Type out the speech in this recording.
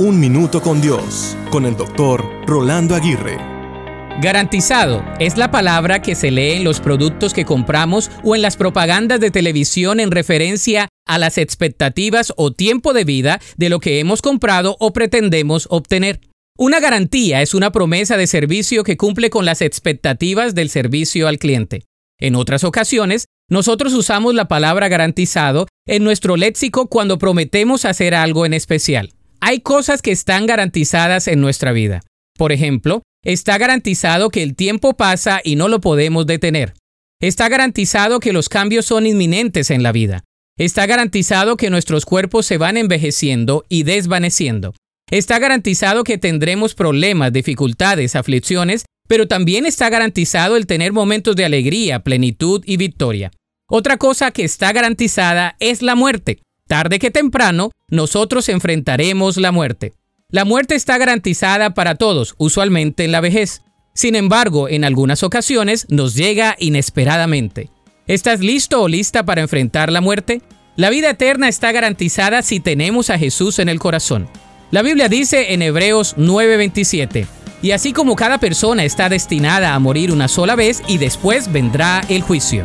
Un Minuto con Dios, con el doctor Rolando Aguirre. Garantizado es la palabra que se lee en los productos que compramos o en las propagandas de televisión en referencia a las expectativas o tiempo de vida de lo que hemos comprado o pretendemos obtener. Una garantía es una promesa de servicio que cumple con las expectativas del servicio al cliente. En otras ocasiones, nosotros usamos la palabra garantizado en nuestro léxico cuando prometemos hacer algo en especial. Hay cosas que están garantizadas en nuestra vida. Por ejemplo, está garantizado que el tiempo pasa y no lo podemos detener. Está garantizado que los cambios son inminentes en la vida. Está garantizado que nuestros cuerpos se van envejeciendo y desvaneciendo. Está garantizado que tendremos problemas, dificultades, aflicciones, pero también está garantizado el tener momentos de alegría, plenitud y victoria. Otra cosa que está garantizada es la muerte. Tarde que temprano, nosotros enfrentaremos la muerte. La muerte está garantizada para todos, usualmente en la vejez. Sin embargo, en algunas ocasiones nos llega inesperadamente. ¿Estás listo o lista para enfrentar la muerte? La vida eterna está garantizada si tenemos a Jesús en el corazón. La Biblia dice en Hebreos 9:27, y así como cada persona está destinada a morir una sola vez y después vendrá el juicio.